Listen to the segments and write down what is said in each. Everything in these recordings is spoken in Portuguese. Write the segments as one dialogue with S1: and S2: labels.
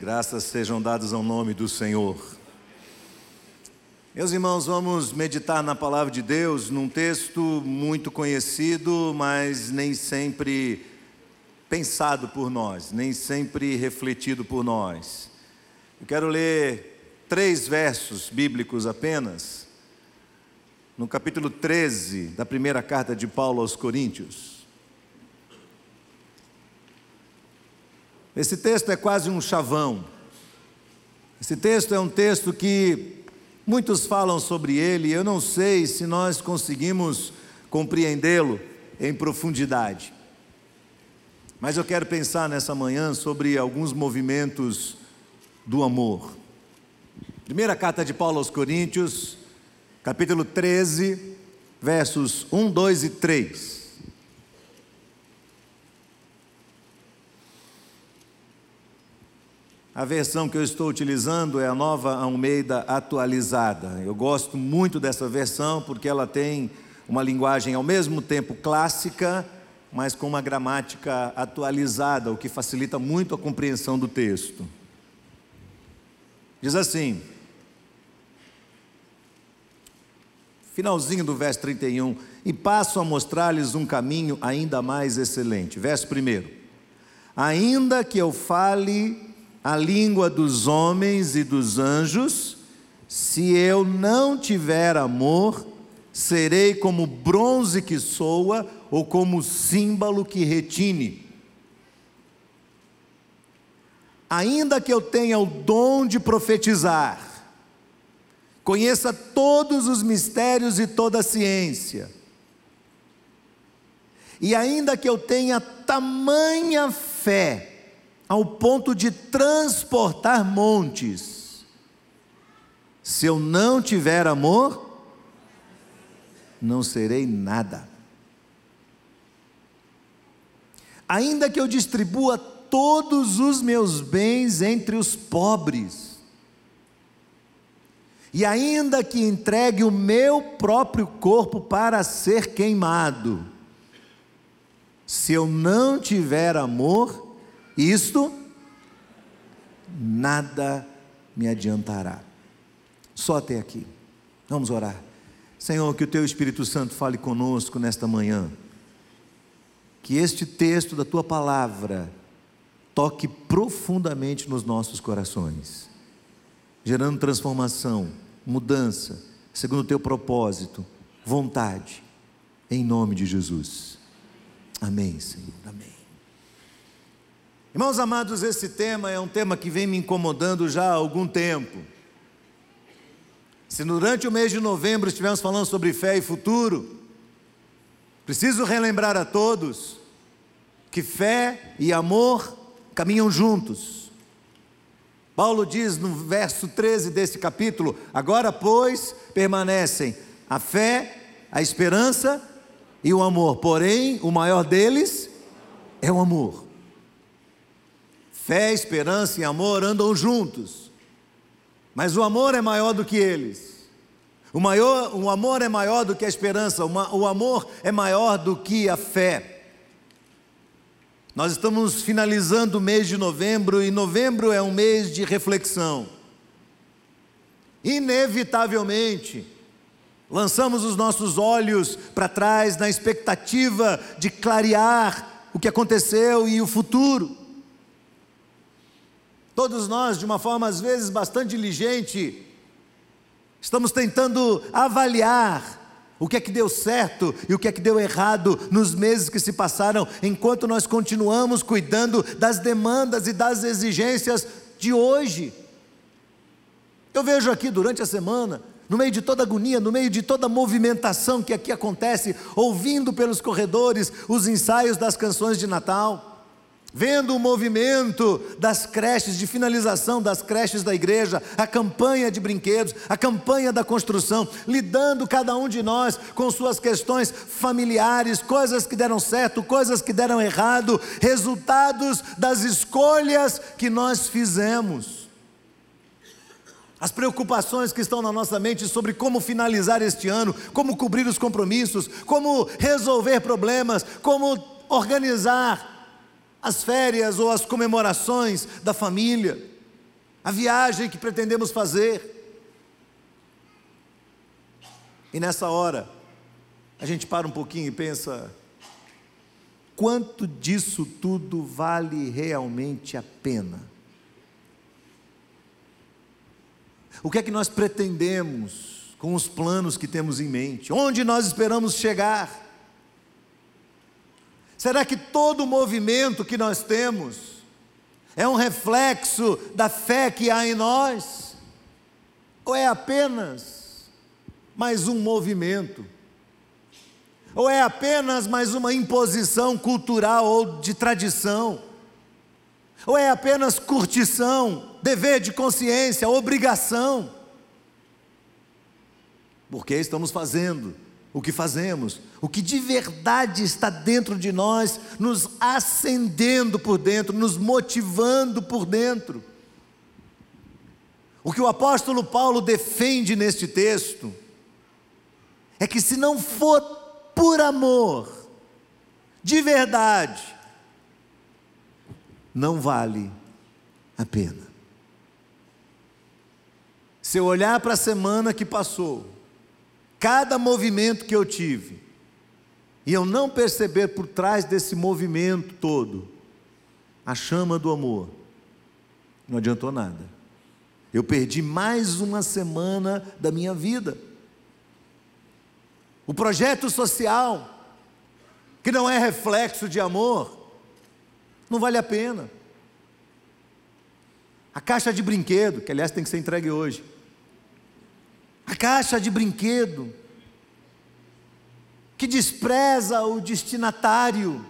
S1: Graças sejam dadas ao nome do Senhor. Meus irmãos, vamos meditar na palavra de Deus num texto muito conhecido, mas nem sempre pensado por nós, nem sempre refletido por nós. Eu quero ler três versos bíblicos apenas, no capítulo 13 da primeira carta de Paulo aos Coríntios. Esse texto é quase um chavão. Esse texto é um texto que muitos falam sobre ele, eu não sei se nós conseguimos compreendê-lo em profundidade. Mas eu quero pensar nessa manhã sobre alguns movimentos do amor. Primeira carta de Paulo aos Coríntios, capítulo 13, versos 1, 2 e 3. A versão que eu estou utilizando é a nova Almeida atualizada. Eu gosto muito dessa versão porque ela tem uma linguagem ao mesmo tempo clássica, mas com uma gramática atualizada, o que facilita muito a compreensão do texto. Diz assim: finalzinho do verso 31, e passo a mostrar-lhes um caminho ainda mais excelente. Verso 1: Ainda que eu fale a língua dos homens e dos anjos, se eu não tiver amor, serei como bronze que soa ou como símbolo que retine. Ainda que eu tenha o dom de profetizar, conheça todos os mistérios e toda a ciência, e ainda que eu tenha tamanha fé, ao ponto de transportar montes. Se eu não tiver amor, não serei nada. Ainda que eu distribua todos os meus bens entre os pobres, e ainda que entregue o meu próprio corpo para ser queimado, se eu não tiver amor, isto nada me adiantará. Só até aqui. Vamos orar. Senhor, que o teu Espírito Santo fale conosco nesta manhã. Que este texto da tua palavra toque profundamente nos nossos corações, gerando transformação, mudança, segundo o teu propósito, vontade, em nome de Jesus. Amém, Senhor. Irmãos amados, esse tema é um tema que vem me incomodando já há algum tempo. Se durante o mês de novembro estivermos falando sobre fé e futuro, preciso relembrar a todos que fé e amor caminham juntos. Paulo diz no verso 13 desse capítulo: Agora, pois, permanecem a fé, a esperança e o amor, porém, o maior deles é o amor. Fé, esperança e amor andam juntos, mas o amor é maior do que eles. O, maior, o amor é maior do que a esperança, o amor é maior do que a fé. Nós estamos finalizando o mês de novembro e novembro é um mês de reflexão. Inevitavelmente, lançamos os nossos olhos para trás na expectativa de clarear o que aconteceu e o futuro. Todos nós, de uma forma às vezes bastante diligente, estamos tentando avaliar o que é que deu certo e o que é que deu errado nos meses que se passaram, enquanto nós continuamos cuidando das demandas e das exigências de hoje. Eu vejo aqui durante a semana, no meio de toda agonia, no meio de toda movimentação que aqui acontece, ouvindo pelos corredores os ensaios das canções de Natal vendo o movimento das creches, de finalização das creches da igreja, a campanha de brinquedos, a campanha da construção, lidando cada um de nós com suas questões familiares, coisas que deram certo, coisas que deram errado, resultados das escolhas que nós fizemos. As preocupações que estão na nossa mente sobre como finalizar este ano, como cobrir os compromissos, como resolver problemas, como organizar as férias ou as comemorações da família. a viagem que pretendemos fazer. E nessa hora, a gente para um pouquinho e pensa: quanto disso tudo vale realmente a pena? O que é que nós pretendemos com os planos que temos em mente? Onde nós esperamos chegar? Será que todo o movimento que nós temos é um reflexo da fé que há em nós? Ou é apenas mais um movimento? Ou é apenas mais uma imposição cultural ou de tradição? Ou é apenas curtição, dever de consciência, obrigação? Porque estamos fazendo o que fazemos, o que de verdade está dentro de nós, nos acendendo por dentro, nos motivando por dentro. O que o apóstolo Paulo defende neste texto é que se não for por amor, de verdade, não vale a pena. Se eu olhar para a semana que passou, cada movimento que eu tive, e eu não perceber por trás desse movimento todo a chama do amor, não adiantou nada. Eu perdi mais uma semana da minha vida. O projeto social, que não é reflexo de amor, não vale a pena. A caixa de brinquedo, que aliás tem que ser entregue hoje, a caixa de brinquedo, que despreza o destinatário,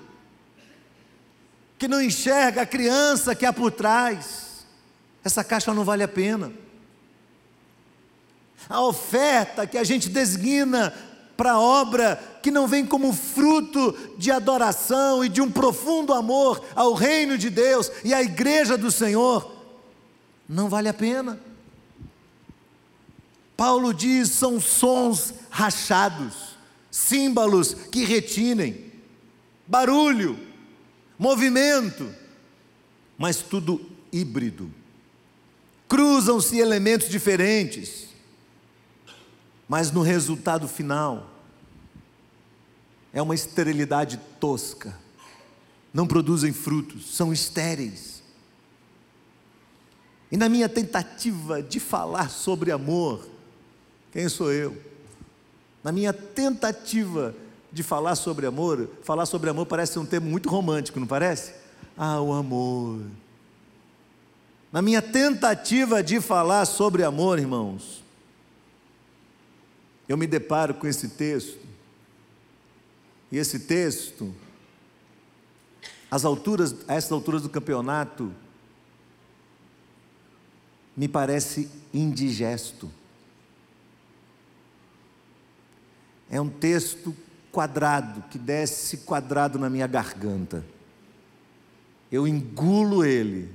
S1: que não enxerga a criança que há por trás, essa caixa não vale a pena. A oferta que a gente designa para a obra que não vem como fruto de adoração e de um profundo amor ao reino de Deus e à igreja do Senhor, não vale a pena. Paulo diz: são sons rachados, símbolos que retinem, barulho, movimento, mas tudo híbrido. Cruzam-se elementos diferentes, mas no resultado final é uma esterilidade tosca. Não produzem frutos, são estéreis. E na minha tentativa de falar sobre amor, quem sou eu? Na minha tentativa de falar sobre amor, falar sobre amor parece um termo muito romântico, não parece? Ah, o amor. Na minha tentativa de falar sobre amor, irmãos, eu me deparo com esse texto. E esse texto, às alturas, a essas alturas do campeonato, me parece indigesto. É um texto quadrado, que desce quadrado na minha garganta. Eu engulo ele,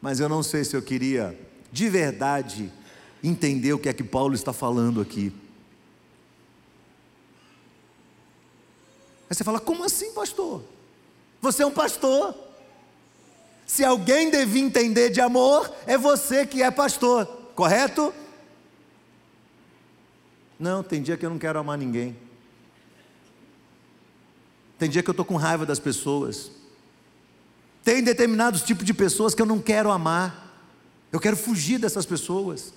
S1: mas eu não sei se eu queria, de verdade, entender o que é que Paulo está falando aqui. Aí você fala: como assim, pastor? Você é um pastor. Se alguém devia entender de amor, é você que é pastor, correto? Não, tem dia que eu não quero amar ninguém. Tem dia que eu estou com raiva das pessoas. Tem determinados tipos de pessoas que eu não quero amar. Eu quero fugir dessas pessoas.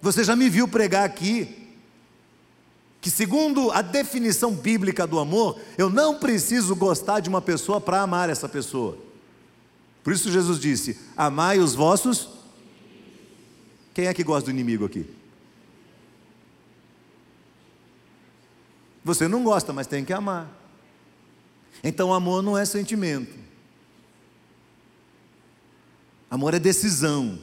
S1: Você já me viu pregar aqui que, segundo a definição bíblica do amor, eu não preciso gostar de uma pessoa para amar essa pessoa. Por isso Jesus disse: Amai os vossos. Quem é que gosta do inimigo aqui? Você não gosta, mas tem que amar. Então, amor não é sentimento. Amor é decisão.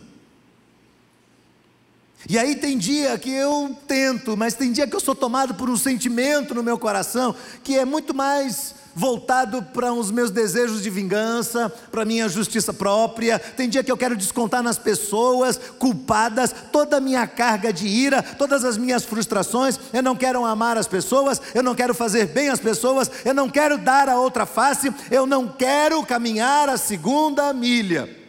S1: E aí tem dia que eu tento, mas tem dia que eu sou tomado por um sentimento no meu coração que é muito mais voltado para os meus desejos de vingança, para minha justiça própria. Tem dia que eu quero descontar nas pessoas culpadas toda a minha carga de ira, todas as minhas frustrações. Eu não quero amar as pessoas, eu não quero fazer bem às pessoas, eu não quero dar a outra face, eu não quero caminhar a segunda milha.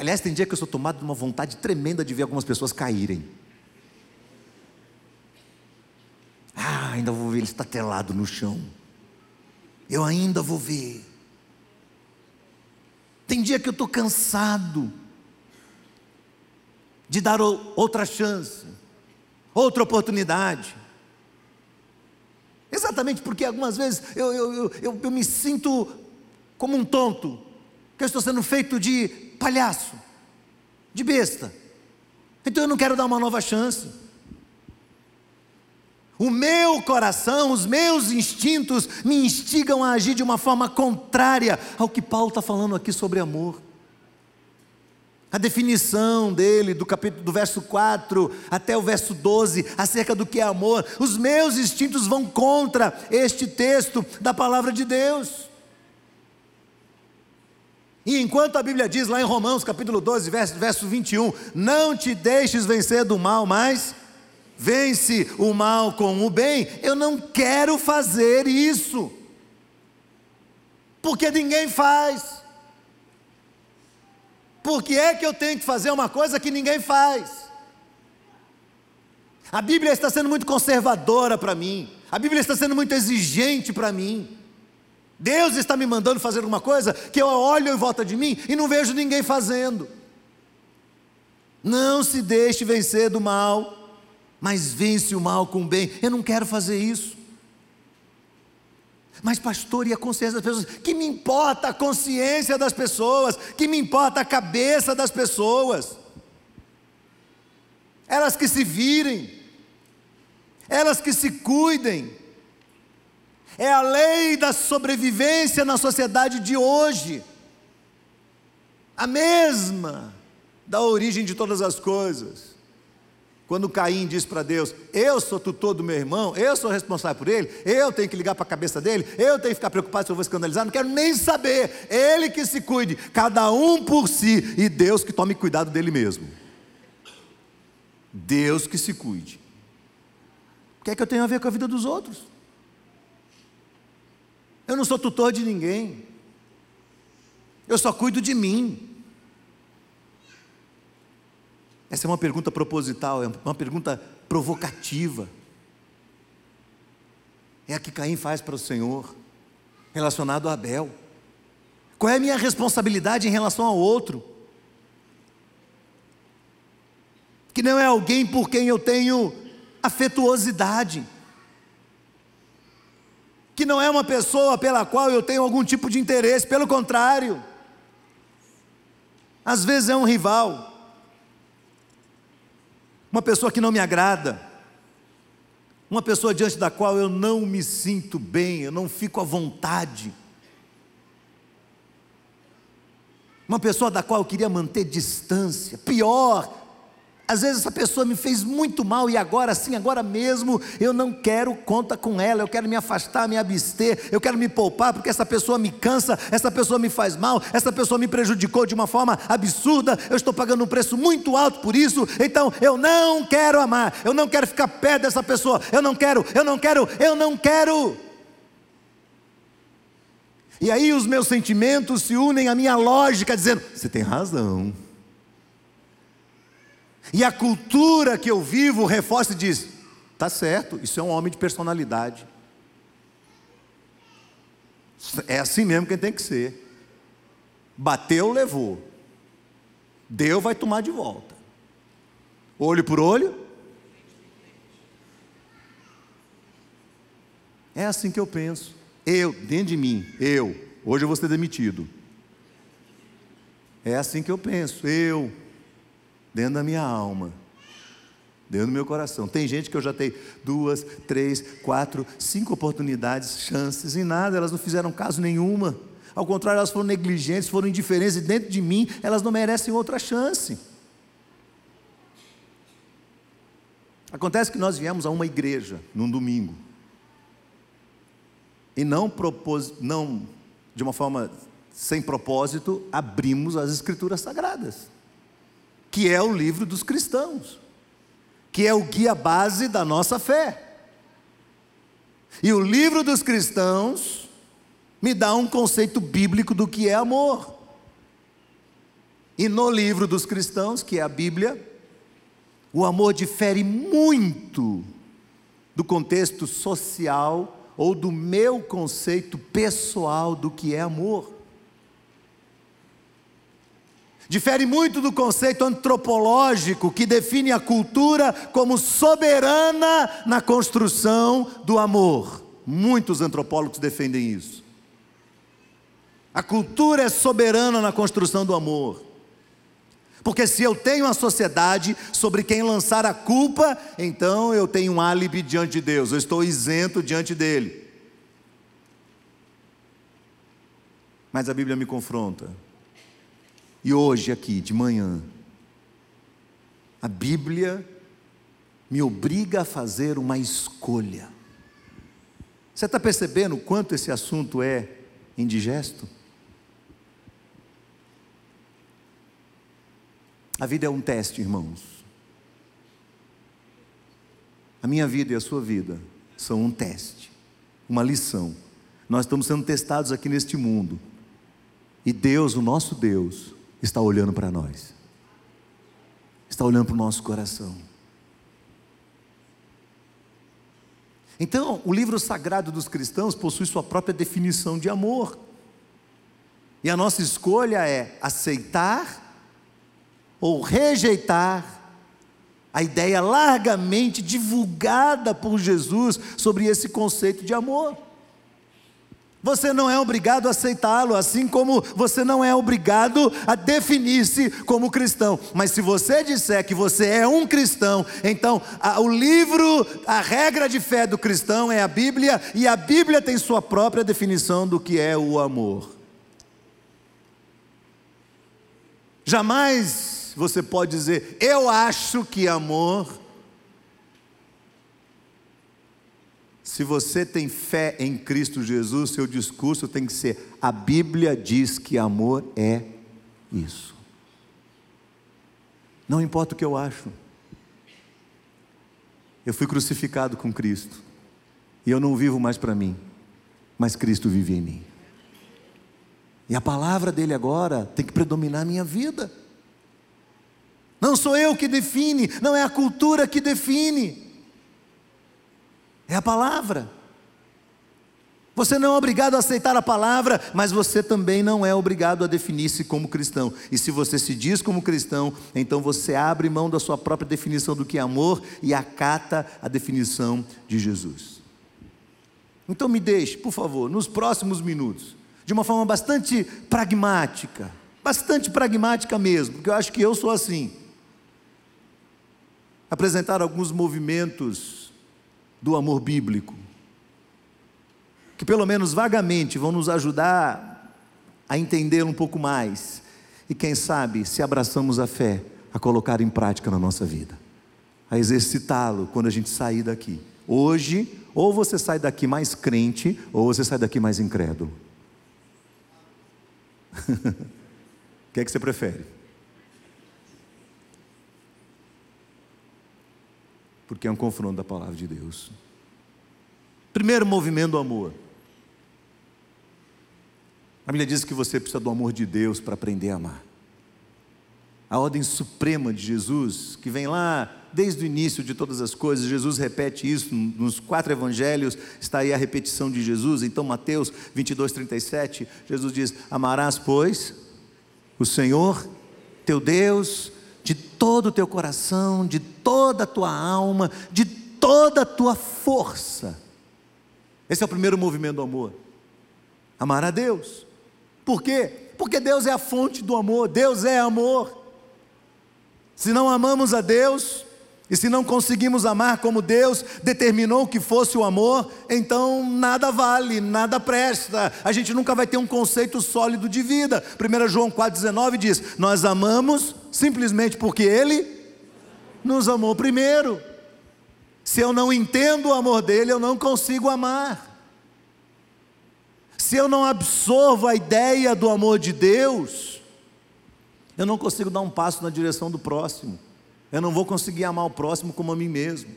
S1: Aliás, tem dia que eu sou tomado de uma vontade tremenda de ver algumas pessoas caírem. Ah, ainda vou ver ele estatelado no chão. Eu ainda vou ver. Tem dia que eu estou cansado de dar outra chance, outra oportunidade. Exatamente porque algumas vezes eu, eu, eu, eu, me sinto como um tonto, que eu estou sendo feito de palhaço, de besta. Então eu não quero dar uma nova chance. O meu coração, os meus instintos me instigam a agir de uma forma contrária ao que Paulo está falando aqui sobre amor. A definição dele, do capítulo do verso 4 até o verso 12, acerca do que é amor, os meus instintos vão contra este texto da palavra de Deus. E enquanto a Bíblia diz lá em Romanos capítulo 12, verso, verso 21, não te deixes vencer do mal, mas vence o mal com o bem, eu não quero fazer isso, porque ninguém faz. Por que é que eu tenho que fazer uma coisa que ninguém faz? A Bíblia está sendo muito conservadora para mim, a Bíblia está sendo muito exigente para mim. Deus está me mandando fazer alguma coisa que eu olho em volta de mim e não vejo ninguém fazendo. Não se deixe vencer do mal, mas vence o mal com o bem. Eu não quero fazer isso. Mas, pastor, e a consciência das pessoas? Que me importa a consciência das pessoas? Que me importa a cabeça das pessoas? Elas que se virem, elas que se cuidem é a lei da sobrevivência na sociedade de hoje. A mesma da origem de todas as coisas. Quando Caim diz para Deus: Eu sou tutor do meu irmão, eu sou responsável por ele, eu tenho que ligar para a cabeça dele, eu tenho que ficar preocupado se eu vou escandalizar, não quero nem saber. Ele que se cuide, cada um por si, e Deus que tome cuidado dele mesmo. Deus que se cuide. O que é que eu tenho a ver com a vida dos outros? Eu não sou tutor de ninguém. Eu só cuido de mim. Essa é uma pergunta proposital, é uma pergunta provocativa. É a que Caim faz para o Senhor, relacionado a Abel. Qual é a minha responsabilidade em relação ao outro? Que não é alguém por quem eu tenho afetuosidade que não é uma pessoa pela qual eu tenho algum tipo de interesse, pelo contrário, às vezes é um rival, uma pessoa que não me agrada, uma pessoa diante da qual eu não me sinto bem, eu não fico à vontade, uma pessoa da qual eu queria manter distância, pior, às vezes essa pessoa me fez muito mal e agora sim, agora mesmo, eu não quero conta com ela, eu quero me afastar, me abster, eu quero me poupar porque essa pessoa me cansa, essa pessoa me faz mal, essa pessoa me prejudicou de uma forma absurda, eu estou pagando um preço muito alto por isso, então eu não quero amar, eu não quero ficar perto dessa pessoa, eu não quero, eu não quero, eu não quero. E aí os meus sentimentos se unem à minha lógica, dizendo: você tem razão. E a cultura que eu vivo reforça e diz: tá certo, isso é um homem de personalidade. É assim mesmo que tem que ser. Bateu, levou. Deu, vai tomar de volta. Olho por olho. É assim que eu penso. Eu, dentro de mim, eu. Hoje eu vou ser demitido. É assim que eu penso. Eu, dentro da minha alma, dentro do meu coração. Tem gente que eu já tenho duas, três, quatro, cinco oportunidades, chances, e nada, elas não fizeram caso nenhuma. Ao contrário, elas foram negligentes, foram indiferentes, e dentro de mim elas não merecem outra chance. Acontece que nós viemos a uma igreja num domingo e não propôs, não de uma forma sem propósito, abrimos as escrituras sagradas, que é o livro dos cristãos, que é o guia base da nossa fé. E o livro dos cristãos me dá um conceito bíblico do que é amor. E no livro dos cristãos, que é a Bíblia, o amor difere muito do contexto social ou do meu conceito pessoal do que é amor. Difere muito do conceito antropológico que define a cultura como soberana na construção do amor. Muitos antropólogos defendem isso. A cultura é soberana na construção do amor. Porque se eu tenho uma sociedade sobre quem lançar a culpa, então eu tenho um álibi diante de Deus, eu estou isento diante dele. Mas a Bíblia me confronta. E hoje, aqui, de manhã, a Bíblia me obriga a fazer uma escolha. Você está percebendo o quanto esse assunto é indigesto? A vida é um teste, irmãos. A minha vida e a sua vida são um teste, uma lição. Nós estamos sendo testados aqui neste mundo. E Deus, o nosso Deus, está olhando para nós, está olhando para o nosso coração. Então, o livro sagrado dos cristãos possui sua própria definição de amor. E a nossa escolha é aceitar ou rejeitar a ideia largamente divulgada por Jesus sobre esse conceito de amor. Você não é obrigado a aceitá-lo, assim como você não é obrigado a definir-se como cristão. Mas se você disser que você é um cristão, então a, o livro, a regra de fé do cristão é a Bíblia, e a Bíblia tem sua própria definição do que é o amor. Jamais você pode dizer, eu acho que amor. Se você tem fé em Cristo Jesus, seu discurso tem que ser: a Bíblia diz que amor é isso. Não importa o que eu acho. Eu fui crucificado com Cristo. E eu não vivo mais para mim, mas Cristo vive em mim. E a palavra dele agora tem que predominar a minha vida. Não sou eu que define, não é a cultura que define, é a palavra. Você não é obrigado a aceitar a palavra, mas você também não é obrigado a definir-se como cristão. E se você se diz como cristão, então você abre mão da sua própria definição do que é amor e acata a definição de Jesus. Então me deixe, por favor, nos próximos minutos, de uma forma bastante pragmática, bastante pragmática mesmo, porque eu acho que eu sou assim apresentar alguns movimentos do amor bíblico, que pelo menos vagamente vão nos ajudar a entender um pouco mais e, quem sabe, se abraçamos a fé, a colocar em prática na nossa vida, a exercitá-lo quando a gente sair daqui. Hoje, ou você sai daqui mais crente, ou você sai daqui mais incrédulo. O que é que você prefere? Porque é um confronto da palavra de Deus. Primeiro movimento do amor. A Bíblia diz que você precisa do amor de Deus para aprender a amar. A ordem suprema de Jesus, que vem lá desde o início de todas as coisas, Jesus repete isso nos quatro evangelhos, está aí a repetição de Jesus. Então, Mateus 22, 37, Jesus diz: Amarás, pois, o Senhor teu Deus de todo o teu coração, de toda a tua alma, de toda a tua força. Esse é o primeiro movimento do amor. Amar a Deus. Por quê? Porque Deus é a fonte do amor, Deus é amor. Se não amamos a Deus, e se não conseguimos amar como Deus determinou que fosse o amor, então nada vale, nada presta. A gente nunca vai ter um conceito sólido de vida. 1 João 4,19 diz: Nós amamos simplesmente porque Ele nos amou primeiro. Se eu não entendo o amor dele, eu não consigo amar. Se eu não absorvo a ideia do amor de Deus, eu não consigo dar um passo na direção do próximo. Eu não vou conseguir amar o próximo como a mim mesmo.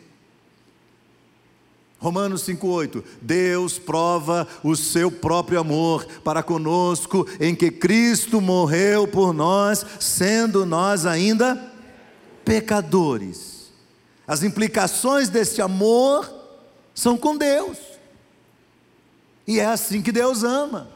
S1: Romanos 5,8: Deus prova o seu próprio amor para conosco, em que Cristo morreu por nós, sendo nós ainda pecadores. As implicações desse amor são com Deus, e é assim que Deus ama.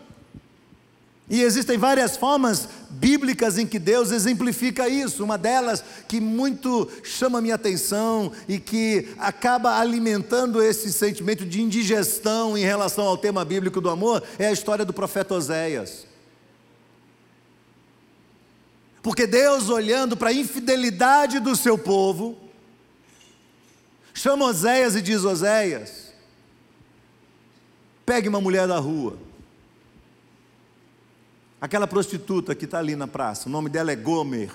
S1: E existem várias formas bíblicas em que Deus exemplifica isso. Uma delas que muito chama minha atenção e que acaba alimentando esse sentimento de indigestão em relação ao tema bíblico do amor é a história do profeta Oséias. Porque Deus, olhando para a infidelidade do seu povo, chama Oséias e diz: Oséias, pegue uma mulher da rua Aquela prostituta que está ali na praça, o nome dela é Gomer.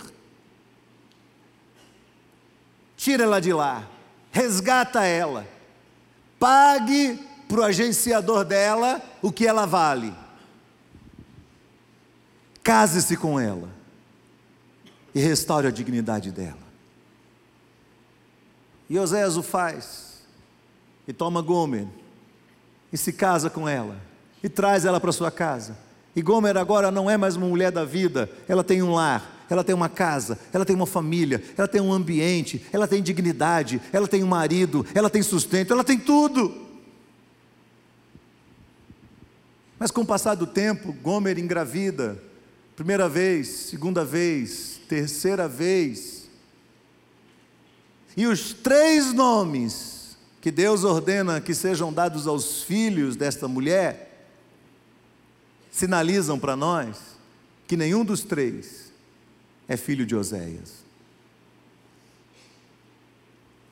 S1: Tira ela de lá, resgata ela, pague para o agenciador dela o que ela vale. Case-se com ela e restaure a dignidade dela. E Oséias o faz, e toma Gomer, e se casa com ela, e traz ela para sua casa e Gomer agora não é mais uma mulher da vida, ela tem um lar, ela tem uma casa, ela tem uma família, ela tem um ambiente, ela tem dignidade, ela tem um marido, ela tem sustento, ela tem tudo. Mas com o passar do tempo, Gomer engravida, primeira vez, segunda vez, terceira vez. E os três nomes que Deus ordena que sejam dados aos filhos desta mulher sinalizam para nós que nenhum dos três é filho de Oséias.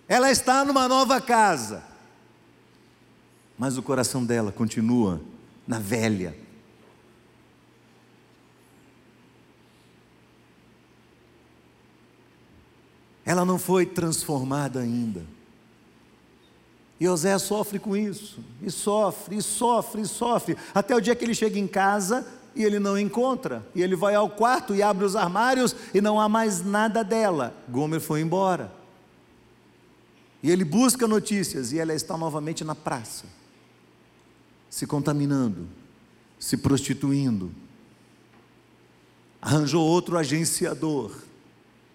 S1: Ela está numa nova casa, mas o coração dela continua na velha. Ela não foi transformada ainda. E José sofre com isso, e sofre, e sofre, e sofre, até o dia que ele chega em casa e ele não encontra, e ele vai ao quarto e abre os armários e não há mais nada dela. Gomer foi embora. E ele busca notícias e ela está novamente na praça, se contaminando, se prostituindo. Arranjou outro agenciador,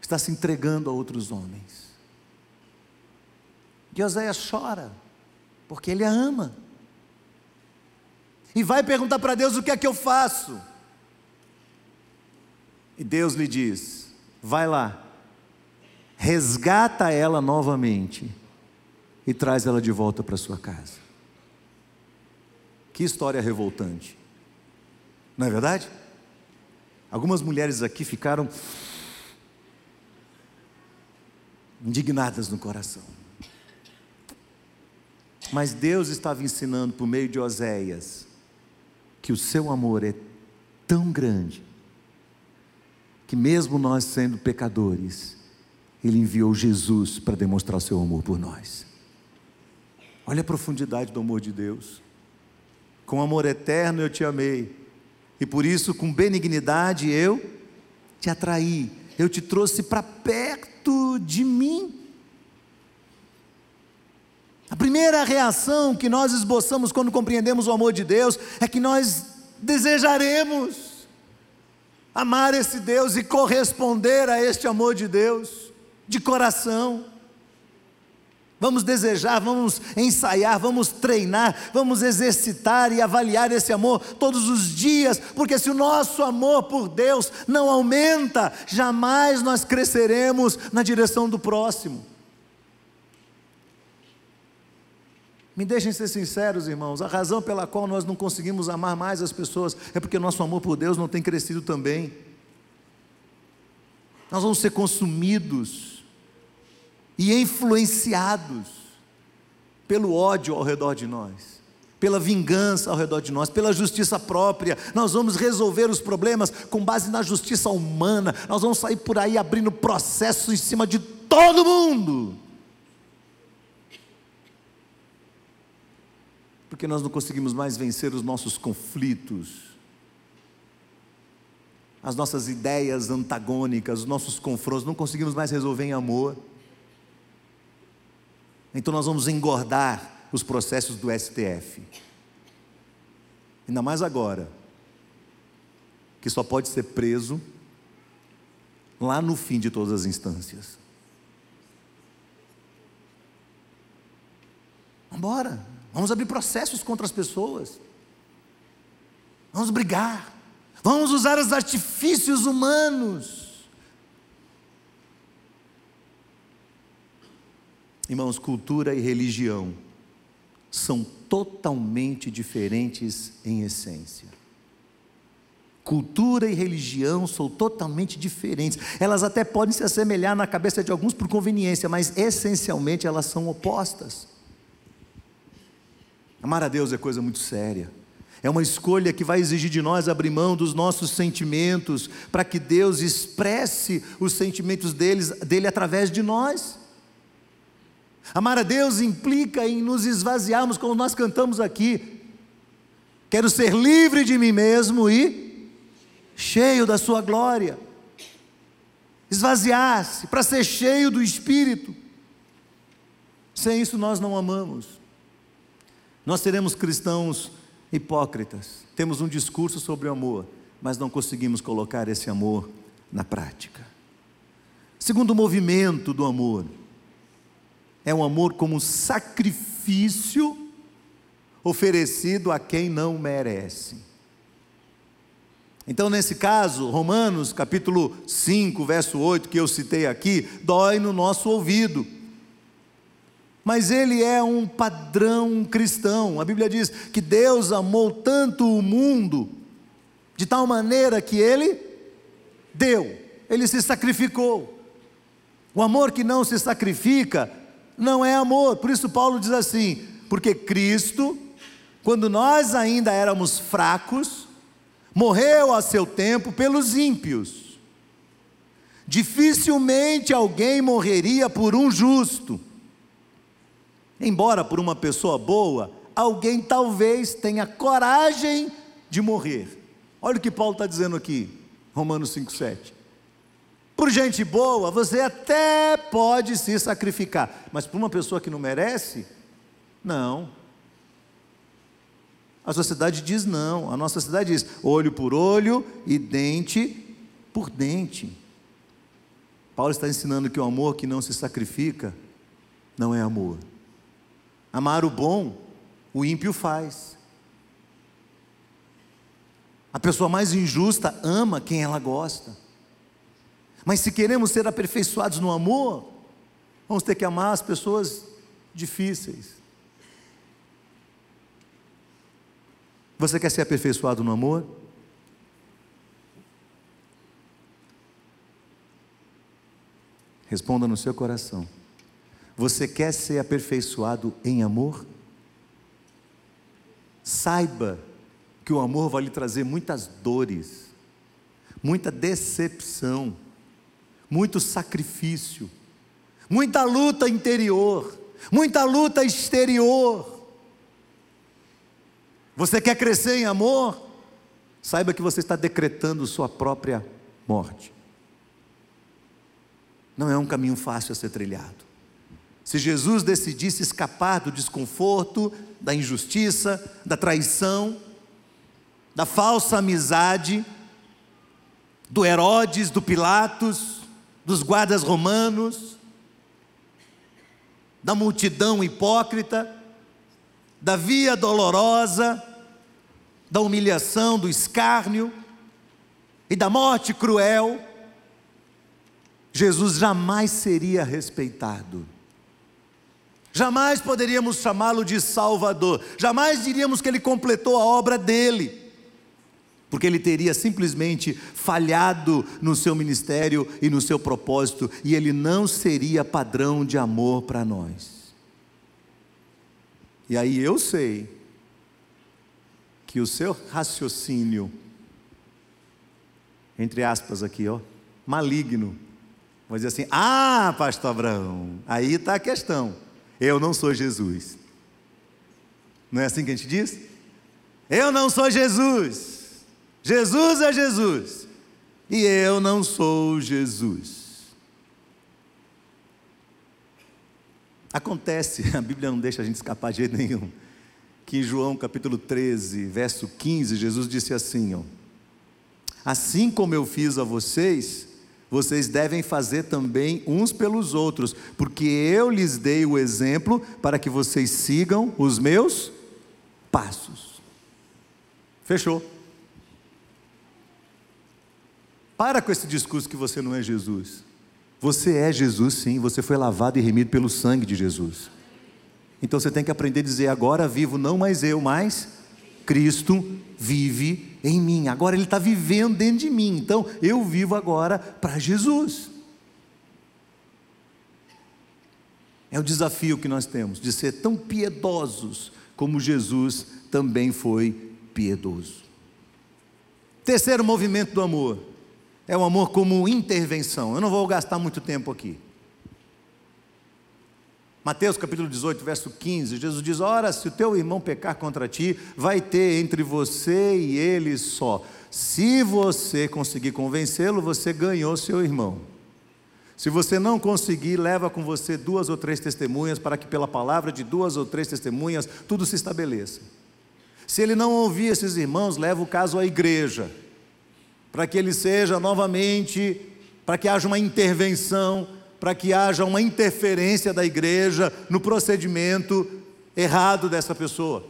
S1: está se entregando a outros homens. E Oséias chora, porque ele a ama. E vai perguntar para Deus: o que é que eu faço? E Deus lhe diz: vai lá, resgata ela novamente e traz ela de volta para sua casa. Que história revoltante, não é verdade? Algumas mulheres aqui ficaram indignadas no coração. Mas Deus estava ensinando por meio de Oséias que o seu amor é tão grande que, mesmo nós sendo pecadores, Ele enviou Jesus para demonstrar seu amor por nós. Olha a profundidade do amor de Deus. Com amor eterno eu te amei, e por isso, com benignidade, eu te atraí, eu te trouxe para perto de mim. A primeira reação que nós esboçamos quando compreendemos o amor de Deus é que nós desejaremos amar esse Deus e corresponder a este amor de Deus de coração. Vamos desejar, vamos ensaiar, vamos treinar, vamos exercitar e avaliar esse amor todos os dias, porque se o nosso amor por Deus não aumenta, jamais nós cresceremos na direção do próximo. Me deixem ser sinceros, irmãos, a razão pela qual nós não conseguimos amar mais as pessoas é porque nosso amor por Deus não tem crescido também. Nós vamos ser consumidos e influenciados pelo ódio ao redor de nós, pela vingança ao redor de nós, pela justiça própria. Nós vamos resolver os problemas com base na justiça humana. Nós vamos sair por aí abrindo processo em cima de todo mundo porque nós não conseguimos mais vencer os nossos conflitos, as nossas ideias antagônicas, os nossos confrontos, não conseguimos mais resolver em amor. Então nós vamos engordar os processos do STF. Ainda mais agora, que só pode ser preso lá no fim de todas as instâncias. Vamos embora, vamos abrir processos contra as pessoas, vamos brigar, vamos usar os artifícios humanos. Irmãos, cultura e religião são totalmente diferentes em essência. Cultura e religião são totalmente diferentes. Elas até podem se assemelhar na cabeça de alguns por conveniência, mas essencialmente elas são opostas. Amar a Deus é coisa muito séria. É uma escolha que vai exigir de nós abrir mão dos nossos sentimentos, para que Deus expresse os sentimentos deles, dele através de nós. Amar a Deus implica em nos esvaziarmos, como nós cantamos aqui. Quero ser livre de mim mesmo e cheio da Sua glória. Esvaziar-se para ser cheio do Espírito. Sem isso nós não amamos. Nós seremos cristãos hipócritas. Temos um discurso sobre o amor, mas não conseguimos colocar esse amor na prática. Segundo movimento do amor, é um amor como sacrifício oferecido a quem não merece. Então, nesse caso, Romanos capítulo 5, verso 8, que eu citei aqui, dói no nosso ouvido. Mas ele é um padrão cristão. A Bíblia diz que Deus amou tanto o mundo, de tal maneira que ele deu, ele se sacrificou. O amor que não se sacrifica não é amor. Por isso, Paulo diz assim: porque Cristo, quando nós ainda éramos fracos, morreu a seu tempo pelos ímpios. Dificilmente alguém morreria por um justo. Embora por uma pessoa boa, alguém talvez tenha coragem de morrer. Olha o que Paulo está dizendo aqui, Romanos 5,7. Por gente boa, você até pode se sacrificar, mas por uma pessoa que não merece, não. A sociedade diz não. A nossa sociedade diz olho por olho e dente por dente. Paulo está ensinando que o amor que não se sacrifica não é amor. Amar o bom, o ímpio faz. A pessoa mais injusta ama quem ela gosta. Mas se queremos ser aperfeiçoados no amor, vamos ter que amar as pessoas difíceis. Você quer ser aperfeiçoado no amor? Responda no seu coração. Você quer ser aperfeiçoado em amor? Saiba que o amor vai lhe trazer muitas dores, muita decepção, muito sacrifício, muita luta interior, muita luta exterior. Você quer crescer em amor? Saiba que você está decretando sua própria morte. Não é um caminho fácil a ser trilhado. Se Jesus decidisse escapar do desconforto, da injustiça, da traição, da falsa amizade, do Herodes, do Pilatos, dos guardas romanos, da multidão hipócrita, da via dolorosa, da humilhação, do escárnio e da morte cruel, Jesus jamais seria respeitado. Jamais poderíamos chamá-lo de Salvador, jamais diríamos que ele completou a obra dele, porque ele teria simplesmente falhado no seu ministério e no seu propósito, e ele não seria padrão de amor para nós. E aí eu sei que o seu raciocínio, entre aspas aqui, ó, maligno, vai dizer assim: ah, pastor Abraão, aí está a questão. Eu não sou Jesus. Não é assim que a gente diz? Eu não sou Jesus. Jesus é Jesus. E eu não sou Jesus. Acontece, a Bíblia não deixa a gente escapar de jeito nenhum, que em João capítulo 13, verso 15, Jesus disse assim: ó, Assim como eu fiz a vocês, vocês devem fazer também uns pelos outros, porque eu lhes dei o exemplo para que vocês sigam os meus passos. Fechou. Para com esse discurso que você não é Jesus. Você é Jesus, sim, você foi lavado e remido pelo sangue de Jesus. Então você tem que aprender a dizer: agora vivo não mais eu, mas Cristo vive em mim. Agora Ele está vivendo dentro de mim. Então eu vivo agora para Jesus. É o desafio que nós temos de ser tão piedosos como Jesus também foi piedoso. Terceiro movimento do amor é o amor como intervenção. Eu não vou gastar muito tempo aqui. Mateus capítulo 18, verso 15, Jesus diz: Ora, se o teu irmão pecar contra ti, vai ter entre você e ele só. Se você conseguir convencê-lo, você ganhou seu irmão. Se você não conseguir, leva com você duas ou três testemunhas, para que pela palavra de duas ou três testemunhas tudo se estabeleça. Se ele não ouvir esses irmãos, leva o caso à igreja, para que ele seja novamente, para que haja uma intervenção para que haja uma interferência da igreja no procedimento errado dessa pessoa.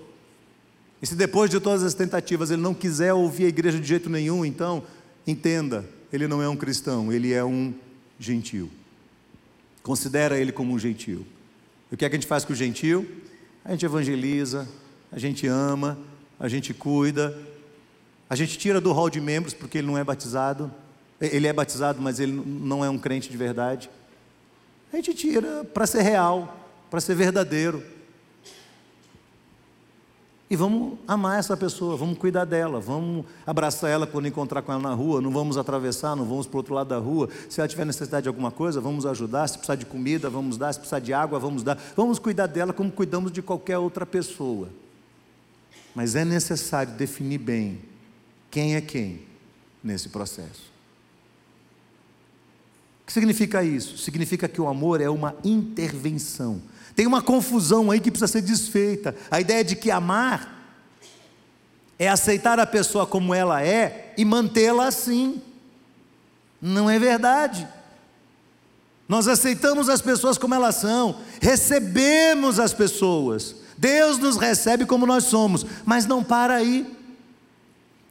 S1: E se depois de todas as tentativas ele não quiser ouvir a igreja de jeito nenhum, então entenda, ele não é um cristão, ele é um gentil. Considera ele como um gentil. E o que é que a gente faz com o gentil? A gente evangeliza, a gente ama, a gente cuida, a gente tira do hall de membros porque ele não é batizado. Ele é batizado, mas ele não é um crente de verdade. A gente tira para ser real, para ser verdadeiro. E vamos amar essa pessoa, vamos cuidar dela, vamos abraçar ela quando encontrar com ela na rua, não vamos atravessar, não vamos para o outro lado da rua. Se ela tiver necessidade de alguma coisa, vamos ajudar. Se precisar de comida, vamos dar. Se precisar de água, vamos dar. Vamos cuidar dela como cuidamos de qualquer outra pessoa. Mas é necessário definir bem quem é quem nesse processo. O que significa isso? Significa que o amor é uma intervenção. Tem uma confusão aí que precisa ser desfeita. A ideia de que amar é aceitar a pessoa como ela é e mantê-la assim. Não é verdade. Nós aceitamos as pessoas como elas são, recebemos as pessoas. Deus nos recebe como nós somos, mas não para aí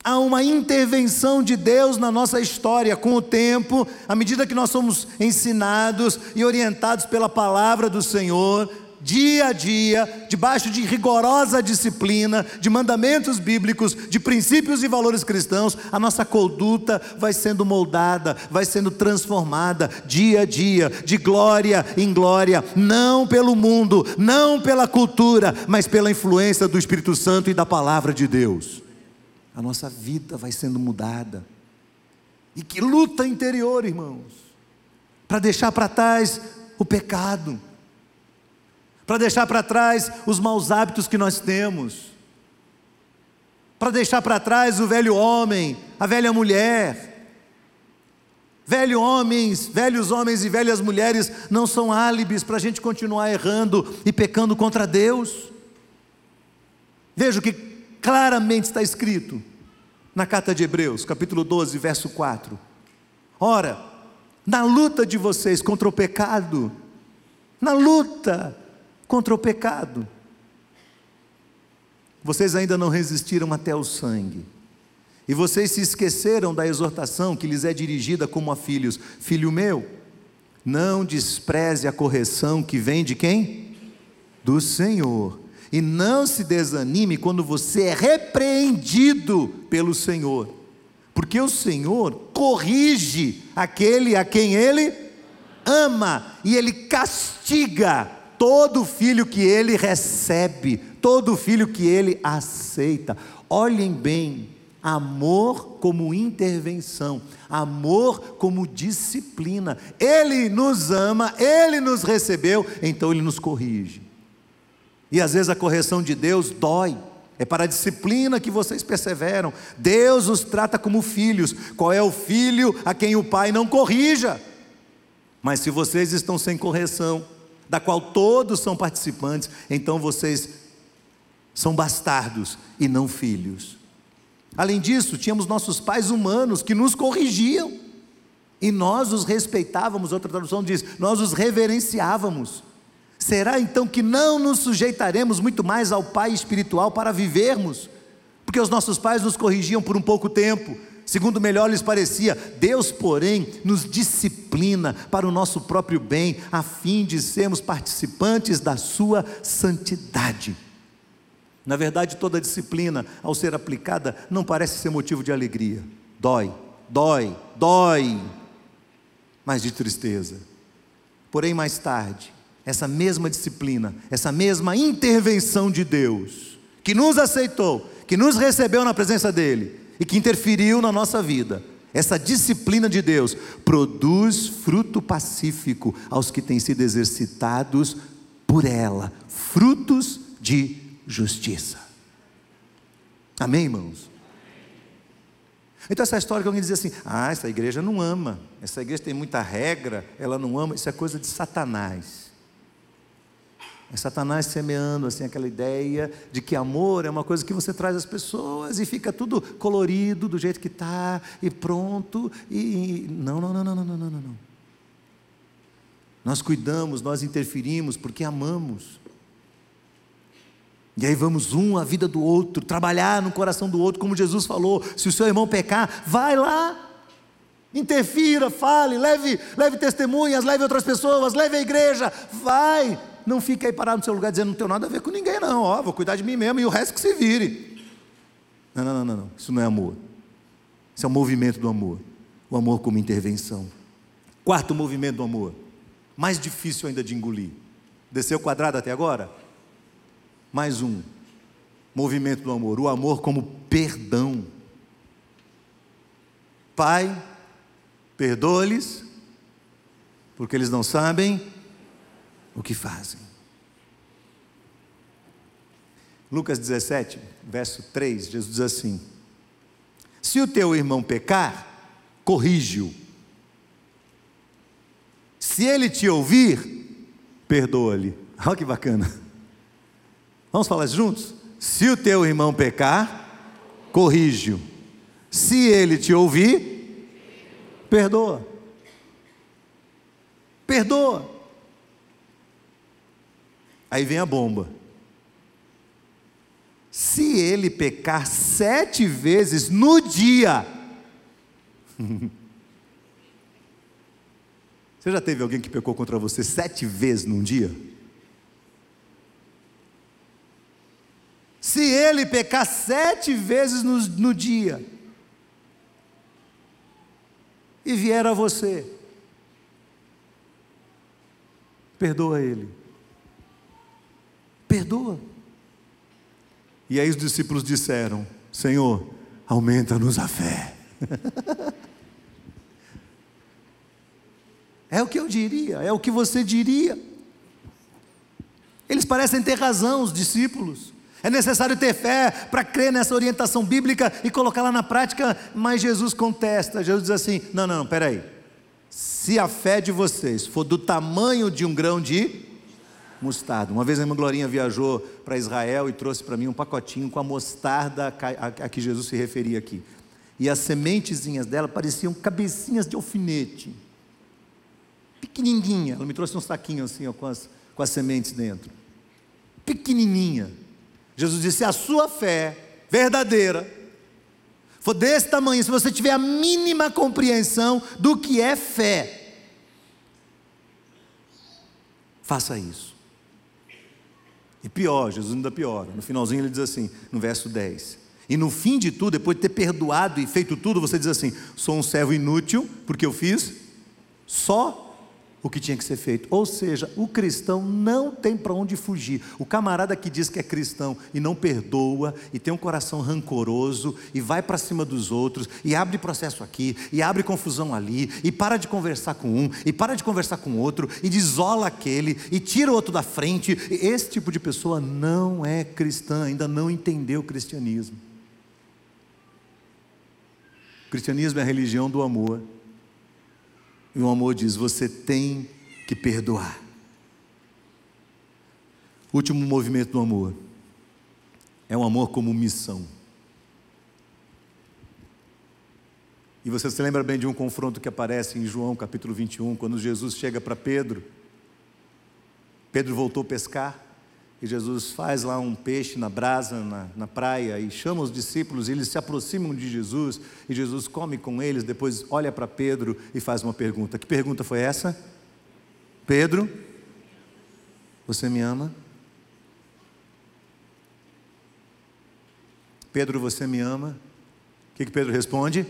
S1: há uma intervenção de Deus na nossa história com o tempo, à medida que nós somos ensinados e orientados pela palavra do Senhor, dia a dia, debaixo de rigorosa disciplina, de mandamentos bíblicos, de princípios e valores cristãos, a nossa conduta vai sendo moldada, vai sendo transformada dia a dia, de glória em glória, não pelo mundo, não pela cultura, mas pela influência do Espírito Santo e da palavra de Deus a nossa vida vai sendo mudada. E que luta interior, irmãos, para deixar para trás o pecado, para deixar para trás os maus hábitos que nós temos, para deixar para trás o velho homem, a velha mulher. Velho homens, velhos homens e velhas mulheres não são álibis para a gente continuar errando e pecando contra Deus. Veja o que claramente está escrito na carta de Hebreus, capítulo 12, verso 4. Ora, na luta de vocês contra o pecado, na luta contra o pecado, vocês ainda não resistiram até o sangue. E vocês se esqueceram da exortação que lhes é dirigida como a filhos: Filho meu, não despreze a correção que vem de quem? Do Senhor. E não se desanime quando você é repreendido pelo Senhor, porque o Senhor corrige aquele a quem ele ama e ele castiga todo filho que ele recebe, todo filho que ele aceita. Olhem bem, amor como intervenção, amor como disciplina. Ele nos ama, ele nos recebeu, então ele nos corrige. E às vezes a correção de Deus dói. É para a disciplina que vocês perseveram. Deus os trata como filhos. Qual é o filho a quem o pai não corrija? Mas se vocês estão sem correção, da qual todos são participantes, então vocês são bastardos e não filhos. Além disso, tínhamos nossos pais humanos que nos corrigiam e nós os respeitávamos. Outra tradução diz: nós os reverenciávamos. Será então que não nos sujeitaremos muito mais ao Pai espiritual para vivermos? Porque os nossos pais nos corrigiam por um pouco tempo, segundo melhor lhes parecia. Deus, porém, nos disciplina para o nosso próprio bem, a fim de sermos participantes da Sua santidade. Na verdade, toda disciplina, ao ser aplicada, não parece ser motivo de alegria. Dói, dói, dói, mas de tristeza. Porém, mais tarde, essa mesma disciplina, essa mesma intervenção de Deus, que nos aceitou, que nos recebeu na presença dEle e que interferiu na nossa vida, essa disciplina de Deus produz fruto pacífico aos que têm sido exercitados por ela, frutos de justiça. Amém, irmãos? Então, essa história que alguém diz assim: ah, essa igreja não ama, essa igreja tem muita regra, ela não ama, isso é coisa de Satanás. É Satanás semeando assim aquela ideia de que amor é uma coisa que você traz às pessoas e fica tudo colorido do jeito que está e pronto e não, não, não, não, não, não, não, não. Nós cuidamos, nós interferimos porque amamos. E aí vamos um a vida do outro, trabalhar no coração do outro, como Jesus falou: se o seu irmão pecar, vai lá, interfira, fale, leve, leve testemunhas, leve outras pessoas, leve a igreja, vai, não fique aí parado no seu lugar dizendo não tenho nada a ver com ninguém, não. Ó, vou cuidar de mim mesmo e o resto que se vire. Não, não, não, não. Isso não é amor. Isso é o movimento do amor. O amor como intervenção. Quarto movimento do amor. Mais difícil ainda de engolir. Desceu quadrado até agora? Mais um. Movimento do amor. O amor como perdão. Pai, perdoa-lhes, porque eles não sabem o que fazem. Lucas 17, verso 3, Jesus diz assim: Se o teu irmão pecar, corrige-o. Se ele te ouvir, perdoa-lhe. Olha que bacana. Vamos falar juntos? Se o teu irmão pecar, corrige-o. Se ele te ouvir, perdoa. Perdoa. Aí vem a bomba. Se ele pecar sete vezes no dia, você já teve alguém que pecou contra você sete vezes num dia? Se ele pecar sete vezes no, no dia, e vier a você, perdoa ele perdoa. E aí os discípulos disseram: Senhor, aumenta-nos a fé. é o que eu diria, é o que você diria. Eles parecem ter razão, os discípulos. É necessário ter fé para crer nessa orientação bíblica e colocá-la na prática, mas Jesus contesta. Jesus diz assim: não, não, não, peraí. Se a fé de vocês for do tamanho de um grão de mostarda. Uma vez a irmã Glorinha viajou para Israel e trouxe para mim um pacotinho com a mostarda a, que Jesus se referia aqui. E as sementezinhas dela pareciam cabecinhas de alfinete. Pequenininha. Ela me trouxe um saquinho assim, ó, com, as, com as sementes dentro. Pequenininha. Jesus disse: a sua fé verdadeira for desse tamanho, se você tiver a mínima compreensão do que é fé, faça isso. E pior, Jesus ainda piora. No finalzinho ele diz assim, no verso 10. E no fim de tudo, depois de ter perdoado e feito tudo, você diz assim: sou um servo inútil, porque eu fiz só o que tinha que ser feito. Ou seja, o cristão não tem para onde fugir. O camarada que diz que é cristão e não perdoa, e tem um coração rancoroso, e vai para cima dos outros, e abre processo aqui, e abre confusão ali, e para de conversar com um, e para de conversar com outro, e desola aquele, e tira o outro da frente. Esse tipo de pessoa não é cristã, ainda não entendeu o cristianismo. O cristianismo é a religião do amor. E o amor diz: você tem que perdoar. Último movimento do amor é o amor como missão. E você se lembra bem de um confronto que aparece em João capítulo 21, quando Jesus chega para Pedro. Pedro voltou a pescar. E Jesus faz lá um peixe na brasa, na, na praia, e chama os discípulos, e eles se aproximam de Jesus, e Jesus come com eles, depois olha para Pedro e faz uma pergunta. Que pergunta foi essa? Pedro, você me ama? Pedro, você me ama? O que, que Pedro responde?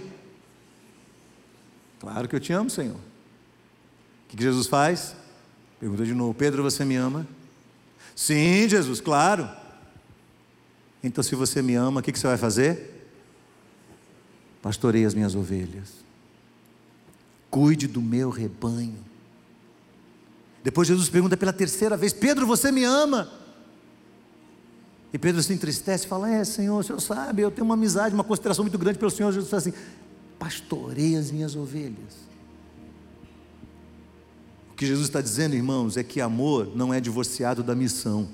S1: Claro que eu te amo, Senhor. O que, que Jesus faz? Pergunta de novo: Pedro, você me ama? Sim, Jesus, claro. Então, se você me ama, o que, você vai fazer? Pastorei as minhas ovelhas. Cuide do meu rebanho. Depois Jesus pergunta pela terceira vez: Pedro, você me ama? E Pedro se entristece e fala: É, Senhor, o Senhor sabe, eu tenho uma amizade, uma consideração muito grande pelo Senhor. Jesus fala assim: Pastorei as minhas ovelhas. O que Jesus está dizendo, irmãos, é que amor não é divorciado da missão.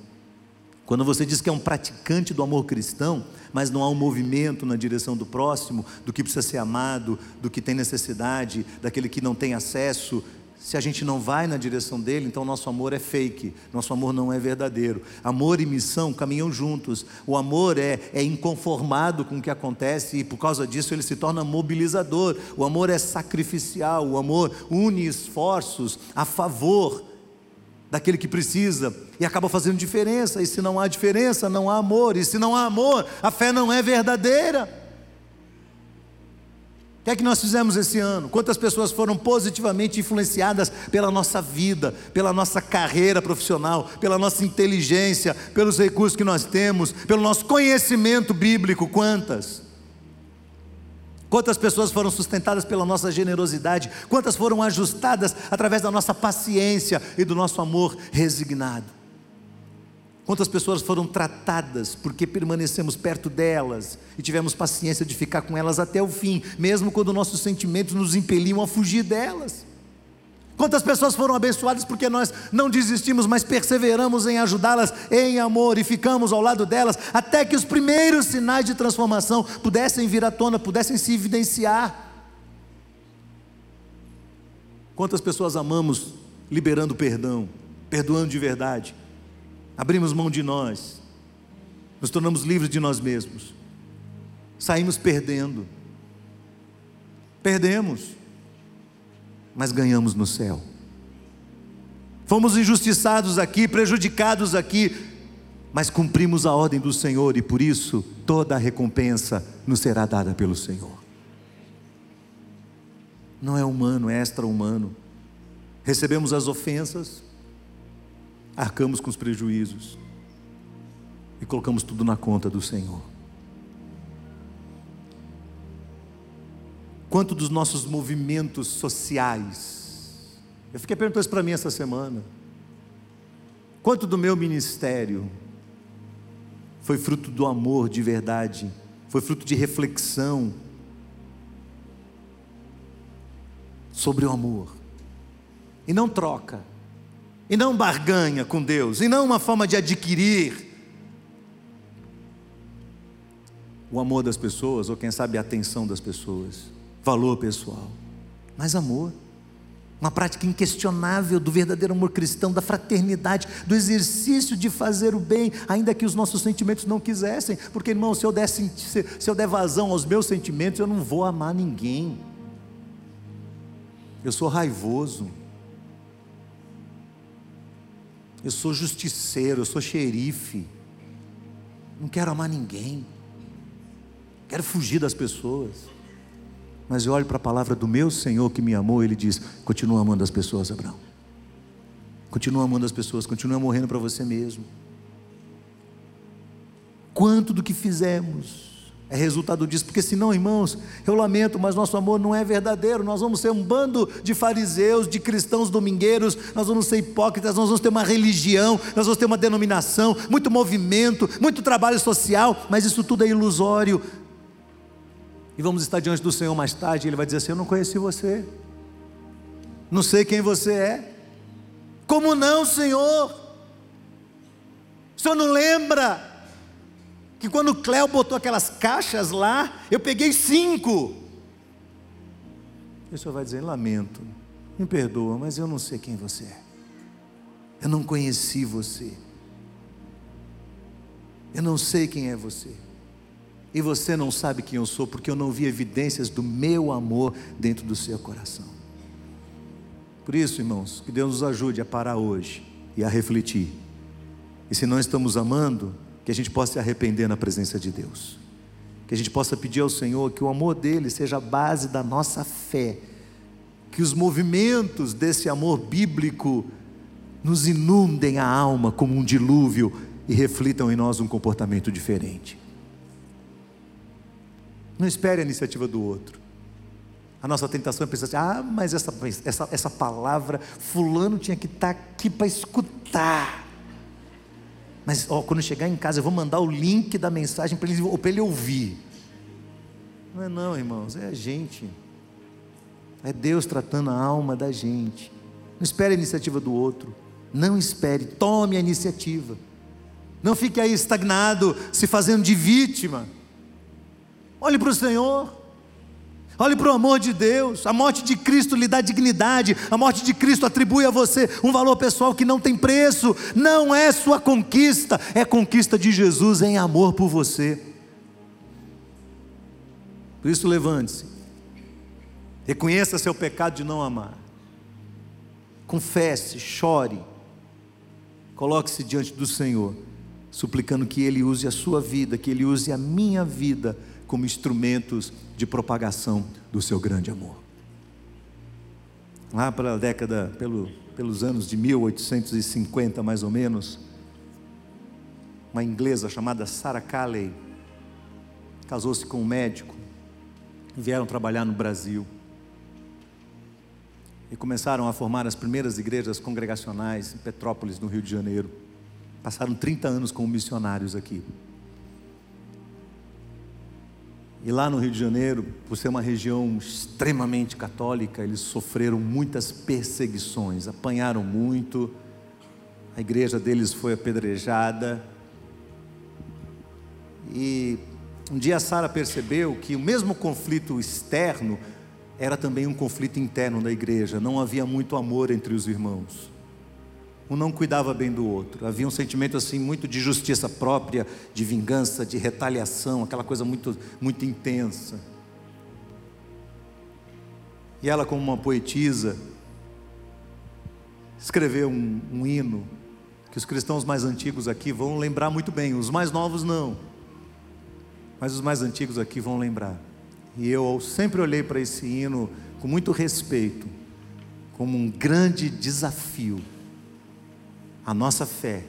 S1: Quando você diz que é um praticante do amor cristão, mas não há um movimento na direção do próximo, do que precisa ser amado, do que tem necessidade, daquele que não tem acesso, se a gente não vai na direção dele, então nosso amor é fake, nosso amor não é verdadeiro. Amor e missão caminham juntos. O amor é, é inconformado com o que acontece e por causa disso ele se torna mobilizador. O amor é sacrificial, o amor une esforços a favor daquele que precisa e acaba fazendo diferença. E se não há diferença, não há amor. E se não há amor, a fé não é verdadeira. O que é que nós fizemos esse ano? Quantas pessoas foram positivamente influenciadas pela nossa vida, pela nossa carreira profissional, pela nossa inteligência, pelos recursos que nós temos, pelo nosso conhecimento bíblico? Quantas? Quantas pessoas foram sustentadas pela nossa generosidade? Quantas foram ajustadas através da nossa paciência e do nosso amor resignado? Quantas pessoas foram tratadas porque permanecemos perto delas e tivemos paciência de ficar com elas até o fim, mesmo quando nossos sentimentos nos impeliam a fugir delas? Quantas pessoas foram abençoadas porque nós não desistimos, mas perseveramos em ajudá-las em amor e ficamos ao lado delas até que os primeiros sinais de transformação pudessem vir à tona, pudessem se evidenciar? Quantas pessoas amamos liberando perdão, perdoando de verdade? Abrimos mão de nós, nos tornamos livres de nós mesmos, saímos perdendo, perdemos, mas ganhamos no céu. Fomos injustiçados aqui, prejudicados aqui, mas cumprimos a ordem do Senhor e por isso toda a recompensa nos será dada pelo Senhor. Não é humano, é extra-humano. Recebemos as ofensas, arcamos com os prejuízos e colocamos tudo na conta do Senhor. Quanto dos nossos movimentos sociais, eu fiquei perguntando isso para mim essa semana. Quanto do meu ministério foi fruto do amor de verdade, foi fruto de reflexão sobre o amor, e não troca e não barganha com Deus, e não uma forma de adquirir o amor das pessoas, ou quem sabe a atenção das pessoas, valor pessoal, mas amor. Uma prática inquestionável do verdadeiro amor cristão, da fraternidade, do exercício de fazer o bem, ainda que os nossos sentimentos não quisessem, porque irmão, se eu der, se eu der vazão aos meus sentimentos, eu não vou amar ninguém. Eu sou raivoso, eu sou justiceiro, eu sou xerife. Não quero amar ninguém. Quero fugir das pessoas. Mas eu olho para a palavra do meu Senhor que me amou, ele diz: continua amando as pessoas, Abraão. Continua amando as pessoas, continua morrendo para você mesmo. Quanto do que fizemos é resultado disso, porque senão, irmãos, eu lamento, mas nosso amor não é verdadeiro. Nós vamos ser um bando de fariseus, de cristãos domingueiros, nós vamos ser hipócritas, nós vamos ter uma religião, nós vamos ter uma denominação, muito movimento, muito trabalho social, mas isso tudo é ilusório. E vamos estar diante do Senhor mais tarde, e Ele vai dizer assim: Eu não conheci você, não sei quem você é. Como não, Senhor? O Senhor não lembra? Que quando o Cléo botou aquelas caixas lá, eu peguei cinco. E o senhor vai dizer: lamento, me perdoa, mas eu não sei quem você é. Eu não conheci você. Eu não sei quem é você. E você não sabe quem eu sou, porque eu não vi evidências do meu amor dentro do seu coração. Por isso, irmãos, que Deus nos ajude a parar hoje e a refletir. E se não estamos amando, que a gente possa se arrepender na presença de Deus. Que a gente possa pedir ao Senhor que o amor dele seja a base da nossa fé. Que os movimentos desse amor bíblico nos inundem a alma como um dilúvio e reflitam em nós um comportamento diferente. Não espere a iniciativa do outro. A nossa tentação é pensar assim: ah, mas essa, essa, essa palavra, Fulano tinha que estar aqui para escutar. Mas ó, quando chegar em casa, eu vou mandar o link da mensagem para ele, ele ouvir. Não é não, irmãos, é a gente. É Deus tratando a alma da gente. Não espere a iniciativa do outro. Não espere, tome a iniciativa. Não fique aí estagnado, se fazendo de vítima. Olhe para o Senhor. Olhe para o amor de Deus. A morte de Cristo lhe dá dignidade. A morte de Cristo atribui a você um valor pessoal que não tem preço. Não é sua conquista, é conquista de Jesus em amor por você. Por isso, levante-se. Reconheça seu pecado de não amar. Confesse, chore. Coloque-se diante do Senhor, suplicando que Ele use a sua vida, que Ele use a minha vida como instrumentos de propagação do seu grande amor. Lá pela década, pelo, pelos anos de 1850 mais ou menos, uma inglesa chamada Sarah Calley casou-se com um médico vieram trabalhar no Brasil. E começaram a formar as primeiras igrejas congregacionais em Petrópolis, no Rio de Janeiro. Passaram 30 anos como missionários aqui. E lá no Rio de Janeiro, por ser uma região extremamente católica, eles sofreram muitas perseguições, apanharam muito, a igreja deles foi apedrejada. E um dia Sara percebeu que o mesmo conflito externo era também um conflito interno da igreja, não havia muito amor entre os irmãos um não cuidava bem do outro. Havia um sentimento assim muito de justiça própria, de vingança, de retaliação, aquela coisa muito muito intensa. E ela, como uma poetisa, escreveu um, um hino que os cristãos mais antigos aqui vão lembrar muito bem, os mais novos não, mas os mais antigos aqui vão lembrar. E eu sempre olhei para esse hino com muito respeito, como um grande desafio a nossa fé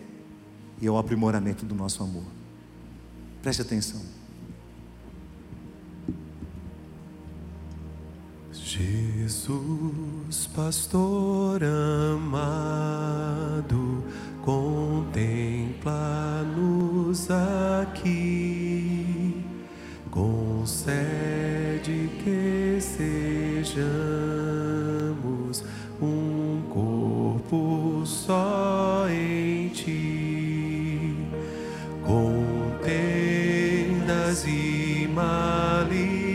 S1: e ao aprimoramento do nosso amor. Preste atenção.
S2: Jesus, pastor amado, contempla-nos aqui, concede que sejamos um corpo só em ti, contendas e malícias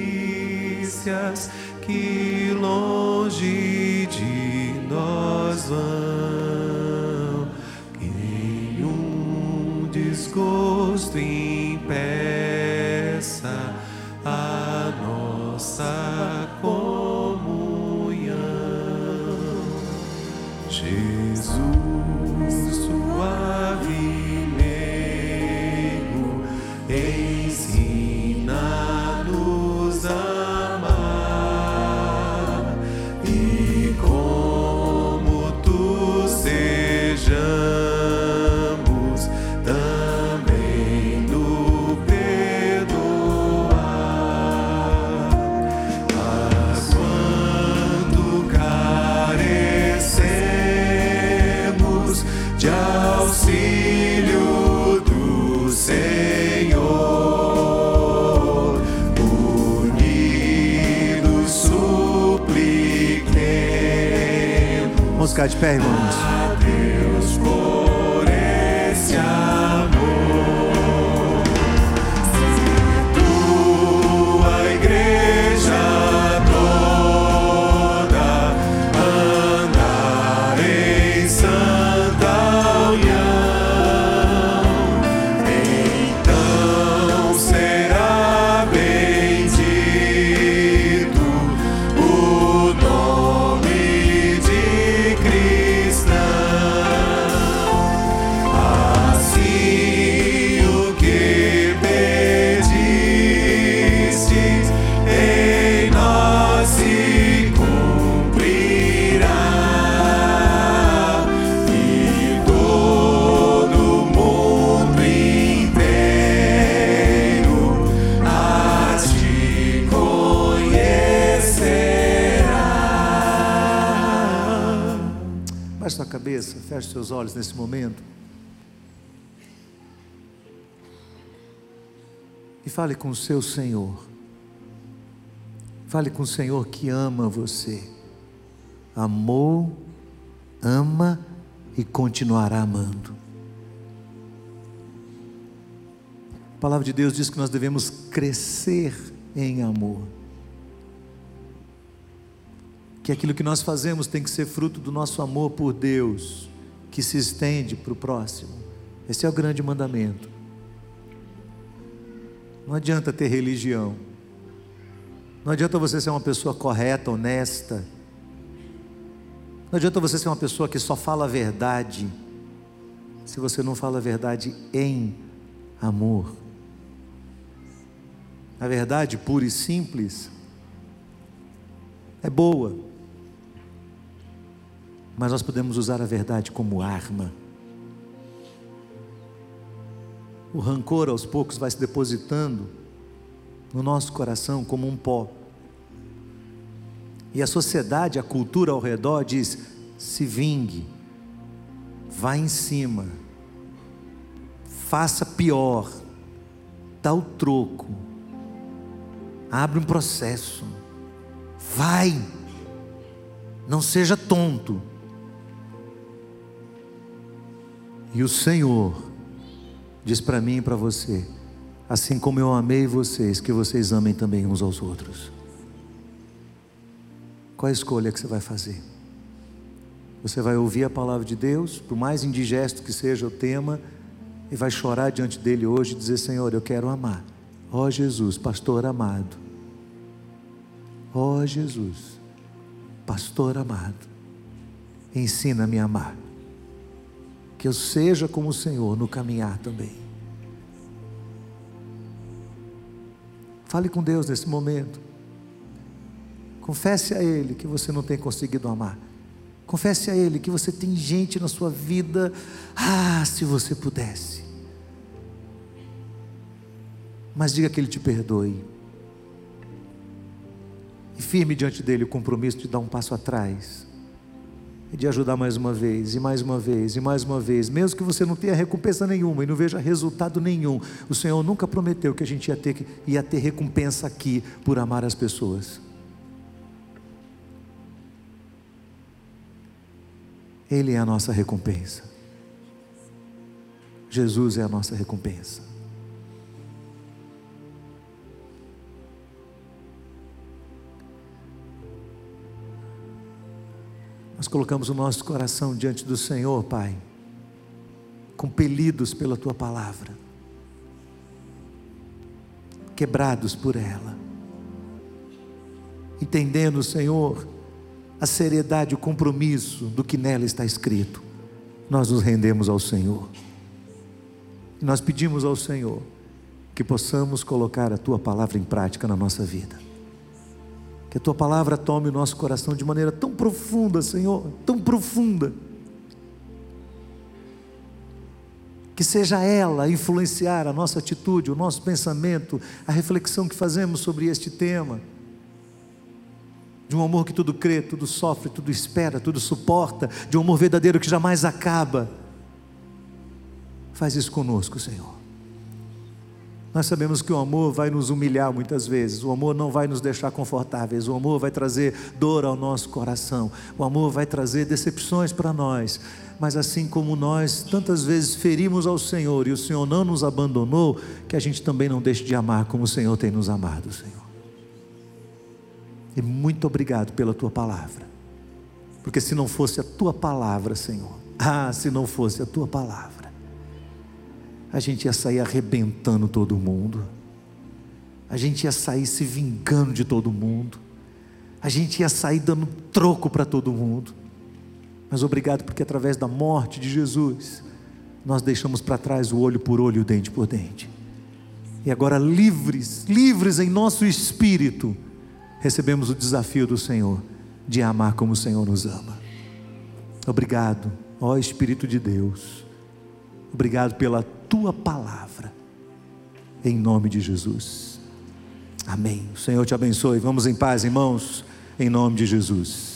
S2: que longe de nós vão, que nenhum desgosto impeça a nossa
S1: ficar de seus olhos nesse momento. E fale com o seu Senhor. Fale com o Senhor que ama você. Amou, ama e continuará amando. A palavra de Deus diz que nós devemos crescer em amor. Que aquilo que nós fazemos tem que ser fruto do nosso amor por Deus, que se estende para o próximo. Esse é o grande mandamento. Não adianta ter religião. Não adianta você ser uma pessoa correta, honesta. Não adianta você ser uma pessoa que só fala a verdade, se você não fala a verdade em amor. A verdade pura e simples é boa, mas nós podemos usar a verdade como arma. O rancor aos poucos vai se depositando no nosso coração como um pó. E a sociedade, a cultura ao redor diz: se vingue, vá em cima, faça pior, dá o troco, abre um processo, vai, não seja tonto. E o Senhor diz para mim e para você: assim como eu amei vocês, que vocês amem também uns aos outros. Qual a escolha que você vai fazer? Você vai ouvir a palavra de Deus, por mais indigesto que seja o tema, e vai chorar diante dele hoje e dizer: Senhor, eu quero amar. Ó oh, Jesus, pastor amado. Ó oh, Jesus, pastor amado, ensina-me a amar. Que eu seja como o Senhor no caminhar também. Fale com Deus nesse momento. Confesse a Ele que você não tem conseguido amar. Confesse a Ele que você tem gente na sua vida. Ah, se você pudesse. Mas diga que Ele te perdoe. E firme diante dele o compromisso de dar um passo atrás. De ajudar mais uma vez, e mais uma vez, e mais uma vez. Mesmo que você não tenha recompensa nenhuma e não veja resultado nenhum. O Senhor nunca prometeu que a gente ia ter, ia ter recompensa aqui por amar as pessoas. Ele é a nossa recompensa. Jesus é a nossa recompensa. Nós colocamos o nosso coração diante do Senhor, Pai, compelidos pela Tua palavra, quebrados por ela, entendendo, Senhor, a seriedade, o compromisso do que nela está escrito. Nós nos rendemos ao Senhor. E nós pedimos ao Senhor que possamos colocar a tua palavra em prática na nossa vida. Que a tua palavra tome o nosso coração de maneira tão profunda, Senhor, tão profunda. Que seja ela influenciar a nossa atitude, o nosso pensamento, a reflexão que fazemos sobre este tema de um amor que tudo crê, tudo sofre, tudo espera, tudo suporta, de um amor verdadeiro que jamais acaba. Faz isso conosco, Senhor. Nós sabemos que o amor vai nos humilhar muitas vezes, o amor não vai nos deixar confortáveis, o amor vai trazer dor ao nosso coração, o amor vai trazer decepções para nós. Mas assim como nós tantas vezes ferimos ao Senhor e o Senhor não nos abandonou, que a gente também não deixe de amar como o Senhor tem nos amado, Senhor. E muito obrigado pela tua palavra, porque se não fosse a tua palavra, Senhor, ah, se não fosse a tua palavra, a gente ia sair arrebentando todo mundo, a gente ia sair se vingando de todo mundo, a gente ia sair dando troco para todo mundo. Mas obrigado porque através da morte de Jesus, nós deixamos para trás o olho por olho, o dente por dente. E agora, livres, livres em nosso espírito, recebemos o desafio do Senhor de amar como o Senhor nos ama. Obrigado, ó Espírito de Deus. Obrigado pela tua palavra. Em nome de Jesus. Amém. O Senhor te abençoe. Vamos em paz, irmãos, em nome de Jesus.